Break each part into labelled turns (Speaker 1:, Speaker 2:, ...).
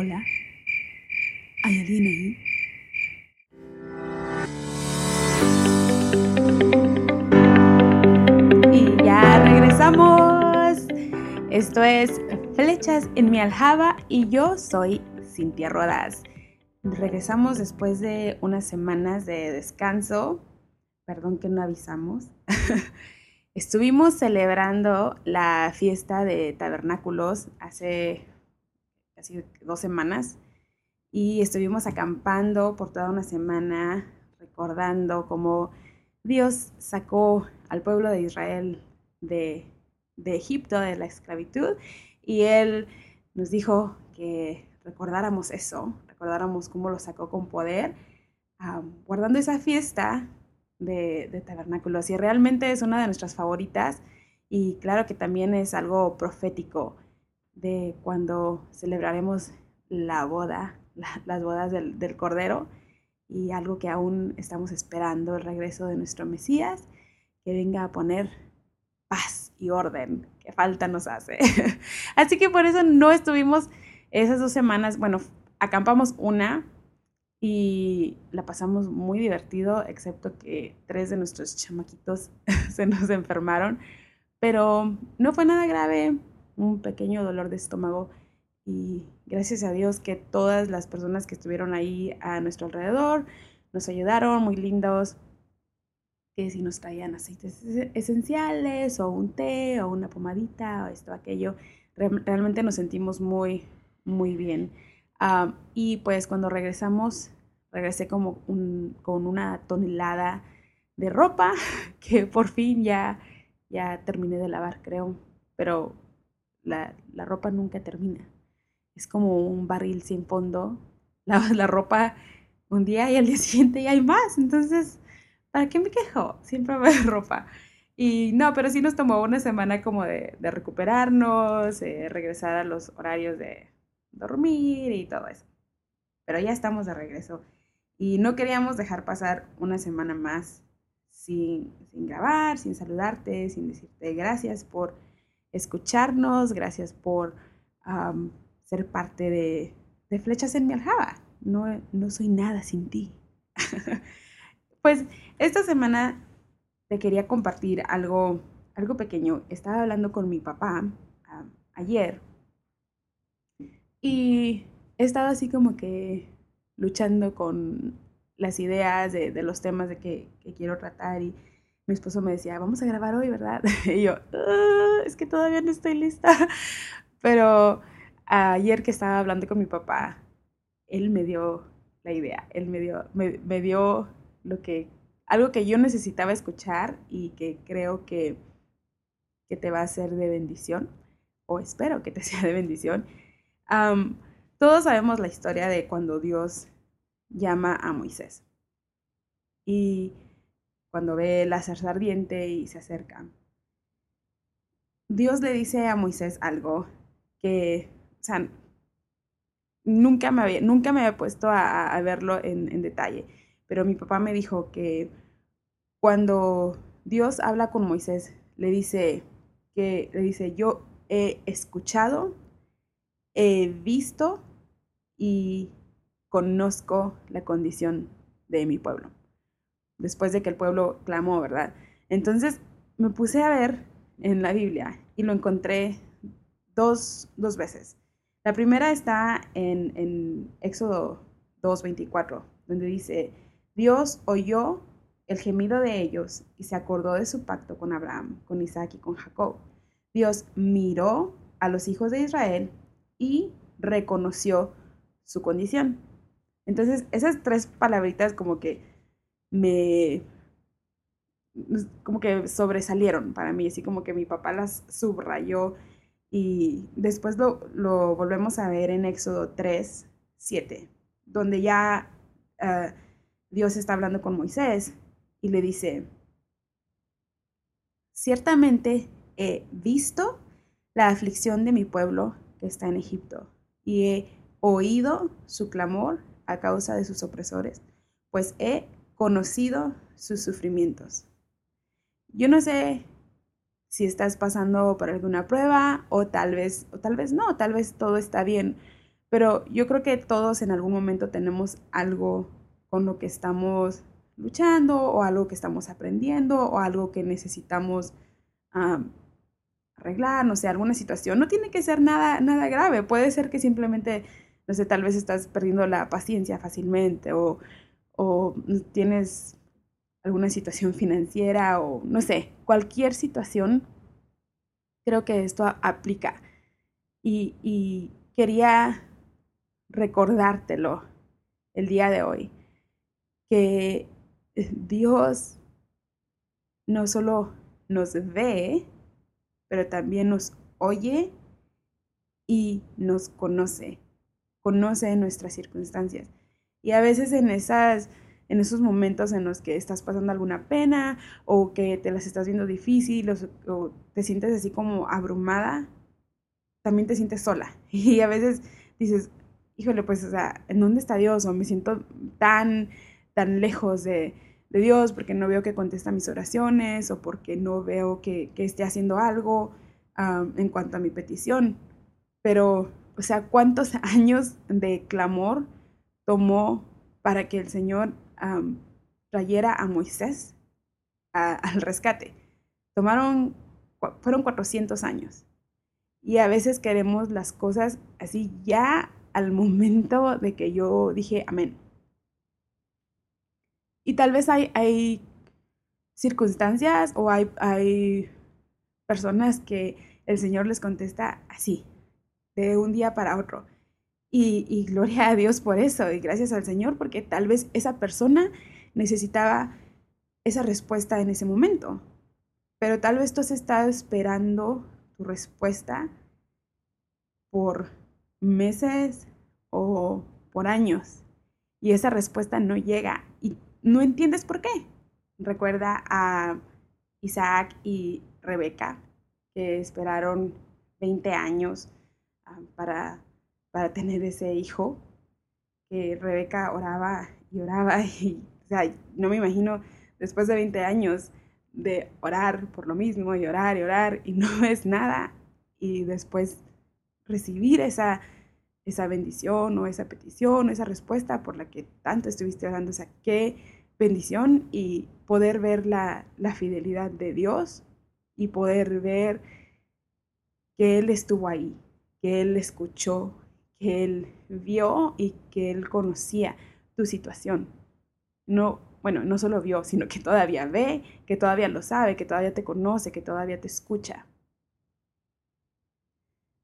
Speaker 1: Hola. ¿Hay ahí? Y ya regresamos. Esto es Flechas en mi aljaba y yo soy Cintia Rodas. Regresamos después de unas semanas de descanso. Perdón que no avisamos. Estuvimos celebrando la fiesta de tabernáculos hace casi dos semanas y estuvimos acampando por toda una semana recordando cómo Dios sacó al pueblo de Israel de, Egipto, de la esclavitud, y Él nos dijo que recordáramos eso, recordáramos cómo lo sacó con poder, guardando esa fiesta de, tabernáculos. Y realmente es una de nuestras favoritas y claro que también es algo profético de cuando celebraremos la boda, las bodas del, del, Cordero y algo que aún estamos esperando, el regreso de nuestro Mesías, que venga a poner paz y orden, que falta nos hace. Así que por eso no estuvimos esas dos semanas, bueno, acampamos una y la pasamos muy divertido, excepto que tres de nuestros chamaquitos se nos enfermaron, pero no fue nada grave, un pequeño dolor de estómago y gracias a Dios que todas las personas que estuvieron ahí a nuestro alrededor nos ayudaron, muy lindos, que si nos traían aceites esenciales o un té o una pomadita o esto, aquello, realmente nos sentimos muy, muy bien. Ah, y pues cuando regresamos, regresé como con una tonelada de ropa que por fin ya, ya terminé de lavar, creo. Pero la, ropa nunca termina. Es como un barril sin fondo. Lavas la ropa un día y al día siguiente ya hay más. Entonces, ¿para qué me quejo? Siempre va a ropa. Y no, pero sí nos tomó una semana como de, de recuperarnos, regresar a los horarios de, dormir y todo eso. Pero ya estamos de regreso y no queríamos dejar pasar una semana más sin, grabar, sin saludarte, sin decirte gracias por escucharnos, gracias por ser parte de, Flechas en mi aljaba. No, no soy nada sin ti. pues esta semana te quería compartir algo, algo pequeño. Estaba hablando con mi papá ayer y he estado así como que luchando con las ideas de, los temas de que, quiero tratar y mi esposo me decía, vamos a grabar hoy, ¿verdad? Y yo, ah, es que todavía no estoy lista. Pero ayer que estaba hablando con mi papá, él me dio la idea, él me dio, me, dio lo que, algo que yo necesitaba escuchar y que creo que, que te va a ser de bendición, o espero que te sea de bendición todos sabemos la historia de cuando Dios llama a Moisés y cuando ve la zarza ardiente y se acerca. Dios le dice a Moisés algo que, o sea, nunca me había, nunca me había puesto a, verlo en, en detalle, pero mi papá me dijo que cuando Dios habla con Moisés, le dice que le dice, yo he escuchado he visto y conozco la condición de mi pueblo. Después de que el pueblo clamó, ¿verdad? Entonces me puse a ver en la Biblia y lo encontré dos, veces. La primera está en, en Éxodo 2.24, donde dice, Dios oyó el gemido de ellos y se acordó de su pacto con Abraham, con Isaac y con Jacob. Dios miró a los hijos de Israel y reconoció su condición. Entonces, esas tres palabritas como que me como que sobresalieron para mí, así como que mi papá las subrayó y después lo, volvemos a ver en Éxodo 3, 7, donde ya eh, Dios está hablando con Moisés y le dice, ciertamente he visto la aflicción de mi pueblo que está en Egipto, y he oído su clamor a causa de sus opresores, pues he conocido sus sufrimientos. Yo no sé si estás pasando por alguna prueba o tal vez o tal vez no, tal vez todo está bien, pero yo creo que todos en algún momento tenemos algo con lo que estamos luchando o algo que estamos aprendiendo o algo que necesitamos arreglar, no sé, alguna situación. No tiene que ser nada, nada grave, puede ser que simplemente, no sé, tal vez estás perdiendo la paciencia fácilmente o, o tienes alguna situación financiera o no sé, cualquier situación, creo que esto aplica. Y, quería recordártelo el día de hoy, que Dios no solo nos ve, pero también nos oye y nos conoce, conoce nuestras circunstancias. Y a veces en esas en esos momentos en los que estás pasando alguna pena o que te las estás viendo difícil o, te sientes así como abrumada, también te sientes sola. Y a veces dices, híjole, pues, o sea, ¿en dónde está Dios? O me siento tan, tan lejos de, Dios porque no veo que contesta mis oraciones o porque no veo que, esté haciendo algo en cuanto a mi petición. Pero, o sea, ¿cuántos años de clamor tomó para que el Señor trayera a Moisés al rescate? Tomaron, fueron 400 años. Y a veces queremos las cosas así ya al momento de que yo dije amén. Y tal vez hay, hay circunstancias o hay, hay personas que el Señor les contesta así, de un día para otro. Y, gloria a Dios por eso, y gracias al Señor, porque tal vez esa persona necesitaba esa respuesta en ese momento. Pero tal vez tú has estado esperando tu respuesta por meses o por años y esa respuesta no llega y no entiendes por qué. Recuerda a Isaac y Rebeca que esperaron 20 años ah, para, para tener ese hijo, que Rebeca oraba y oraba y, o sea, no me imagino después de 20 años de orar por lo mismo y orar y orar y no es nada y después recibir esa, esa bendición o esa petición o esa respuesta por la que tanto estuviste orando. O sea, qué bendición y poder ver la, la fidelidad de Dios y poder ver que Él estuvo ahí, que Él escuchó, que Él vio y que Él conocía tu situación. No, bueno, no solo vio, sino que todavía ve, que todavía lo sabe, que todavía te conoce, que todavía te escucha.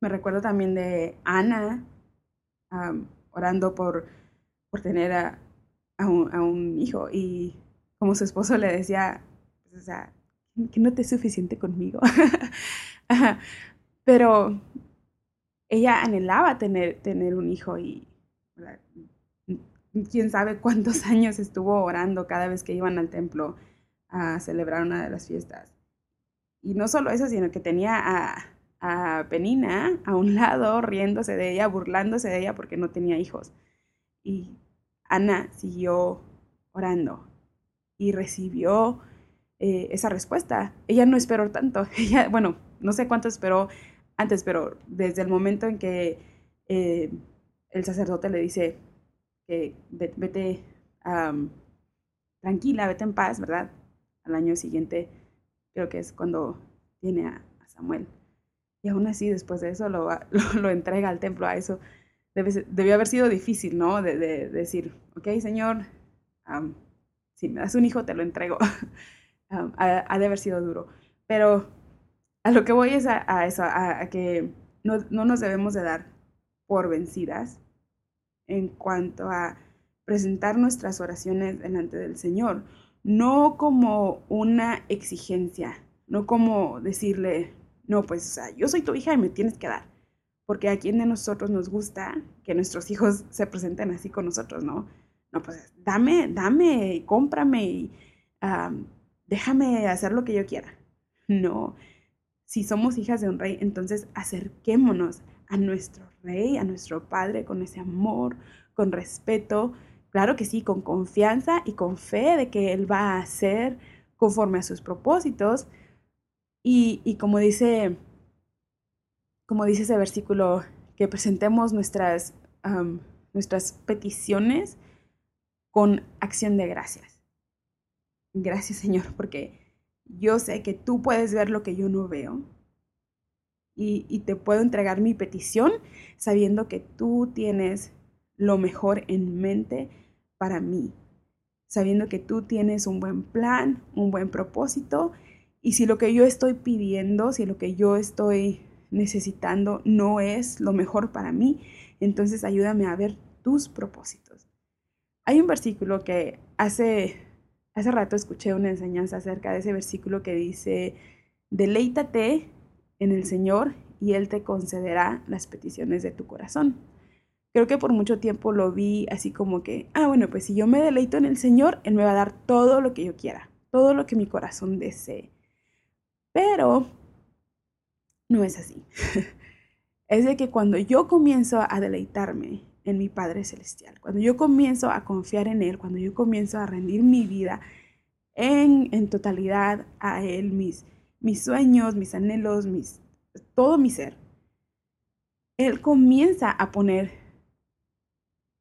Speaker 1: Me recuerdo también de Ana orando por, por tener a, un, hijo y como su esposo le decía, pues, o sea, que no te es suficiente conmigo. Pero ella anhelaba tener, tener un hijo y quién sabe cuántos años estuvo orando cada vez que iban al templo a celebrar una de las fiestas. Y no solo eso, sino que tenía a, a Penina a un lado, riéndose de ella, burlándose de ella porque no tenía hijos. Y Ana siguió orando y recibió eh, esa respuesta. Ella no esperó tanto. Ella, bueno, no sé cuánto esperó antes, pero desde el momento en que eh, el sacerdote le dice que vete, tranquila, vete en paz, ¿verdad? Al año siguiente, creo que es cuando tiene a Samuel. Y aún así, después de eso, lo, lo, entrega al templo. A eso debió haber sido difícil, ¿no? De, decir, ok, Señor, si me das un hijo, te lo entrego. ha, de haber sido duro. Pero a lo que voy es a, eso, a, que no, no nos debemos de dar por vencidas en cuanto a presentar nuestras oraciones delante del Señor, no como una exigencia, no como decirle, no, pues, o sea, yo soy tu hija y me tienes que dar. Porque a quien de nosotros nos gusta que nuestros hijos se presenten así con nosotros, ¿no? No, pues, dame, dame, cómprame y déjame hacer lo que yo quiera. No, si somos hijas de un rey, entonces acerquémonos a nuestro rey, a nuestro padre, con ese amor, con respeto, claro que sí, con confianza y con fe de que él va a hacer conforme a sus propósitos, y, como dice, como dice ese versículo, que presentemos nuestras nuestras peticiones con acción de gracias. Gracias Señor, porque yo sé que tú puedes ver lo que yo no veo. Y, y te puedo entregar mi petición sabiendo que tú tienes lo mejor en mente para mí, sabiendo que tú tienes un buen plan, un buen propósito, y si lo que yo estoy pidiendo, si lo que yo estoy necesitando no es lo mejor para mí, entonces ayúdame a ver tus propósitos. Hay un versículo que hace, hace rato escuché una enseñanza acerca de ese versículo que dice, deleítate en el Señor y Él te concederá las peticiones de tu corazón. Creo que por mucho tiempo lo vi así como que, ah, bueno, pues si yo me deleito en el Señor, Él me va a dar todo lo que yo quiera, todo lo que mi corazón desee. Pero no es así. es de que cuando yo comienzo a deleitarme en mi Padre Celestial, cuando yo comienzo a confiar en Él, cuando yo comienzo a rendir mi vida en, en totalidad a Él, mis, mis sueños, mis anhelos, mis, todo mi ser, Él comienza a poner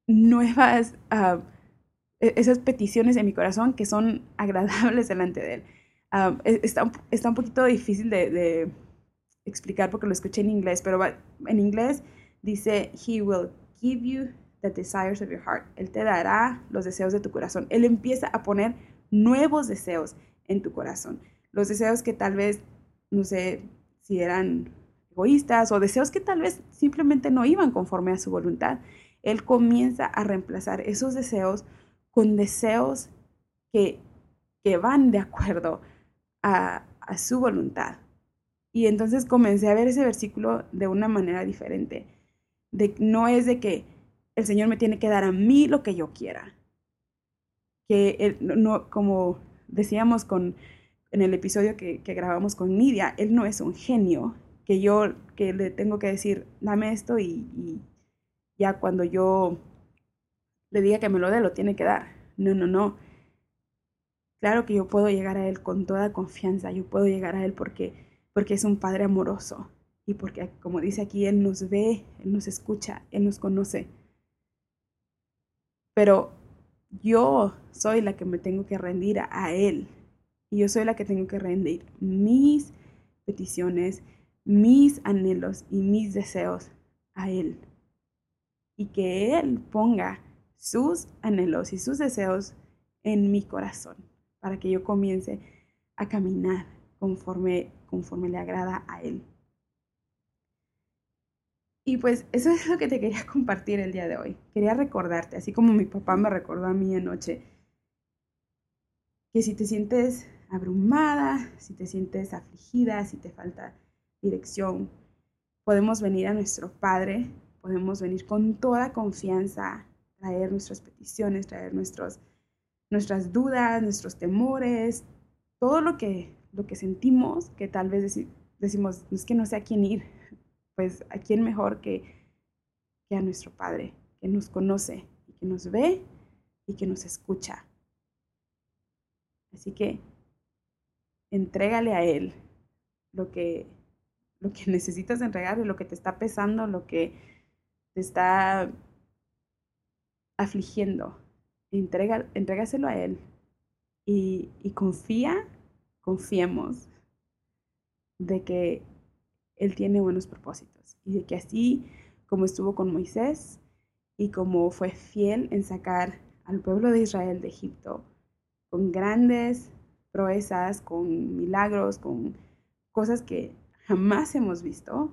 Speaker 1: nuevas, uh, esas peticiones en mi corazón que son agradables delante de Él. Uh, está, está, un poquito difícil de, de, explicar porque lo escuché en inglés, pero en inglés dice, He will give you the desires of your heart. Él te dará los deseos de tu corazón. Él empieza a poner nuevos deseos en tu corazón. Los deseos que tal vez, no sé si eran egoístas o deseos que tal vez simplemente no iban conforme a su voluntad. Él comienza a reemplazar esos deseos con deseos que, que van de acuerdo a, a su voluntad. Y entonces comencé a ver ese versículo de una manera diferente. No es de que el Señor me tiene que dar a mí lo que yo quiera. Que él, no, como decíamos con, en el episodio que, que, grabamos con Nidia, Él no es un genio que yo que le tengo que decir, dame esto y, y ya cuando yo le diga que me lo dé, lo tiene que dar. No, no, no. Claro que yo puedo llegar a Él con toda confianza, yo puedo llegar a Él porque, porque es un Padre amoroso y porque, como dice aquí, Él nos ve, Él nos escucha, Él nos conoce. Pero yo soy la que me tengo que rendir a Él y yo soy la que tengo que rendir mis peticiones, mis anhelos y mis deseos a Él y que Él ponga sus anhelos y sus deseos en mi corazón para que yo comience a caminar conforme, conforme le agrada a Él. Y pues eso es lo que te quería compartir el día de hoy. Quería recordarte, así como mi papá me recordó a mí anoche, que si te sientes abrumada, si te sientes afligida, si te falta dirección, podemos venir a nuestro Padre podemos venir con toda confianza, traer nuestras peticiones, traer nuestros, nuestras dudas, nuestros temores, todo lo que, lo que sentimos, que tal vez decimos, es que no sé a quién ir, pues a quién mejor que, que a nuestro Padre, que nos conoce que nos ve y que nos escucha. Así que entrégale a Él lo que, lo que necesitas entregarle, lo que te está pesando, lo que te está afligiendo, entrega, entrégaselo a Él y, y confía, confiemos de que Él tiene buenos propósitos y de que así como estuvo con Moisés y como fue fiel en sacar al pueblo de Israel de Egipto con grandes proezas, con milagros, con cosas que jamás hemos visto,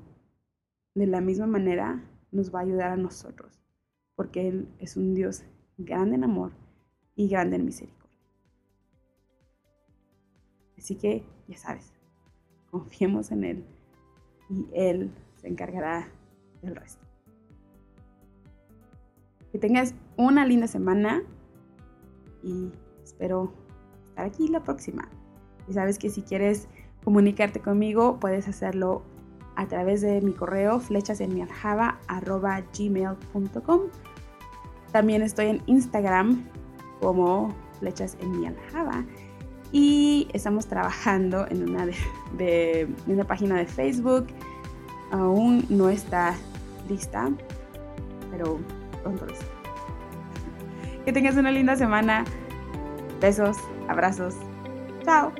Speaker 1: de la misma manera nos va a ayudar a nosotros, porque Él es un Dios grande en amor y grande en misericordia. Así que, ya sabes, confiemos en Él y Él se encargará del resto. Que tengas una linda semana y espero estar aquí la próxima. Y sabes que si quieres comunicarte conmigo, puedes hacerlo a través de mi correo flechasenmialjava.gmail.com También estoy en Instagram como flechas en y estamos trabajando en una, de, una página de Facebook. Aún no está lista, pero control Z. Que tengas una linda semana. Besos, abrazos. Chao.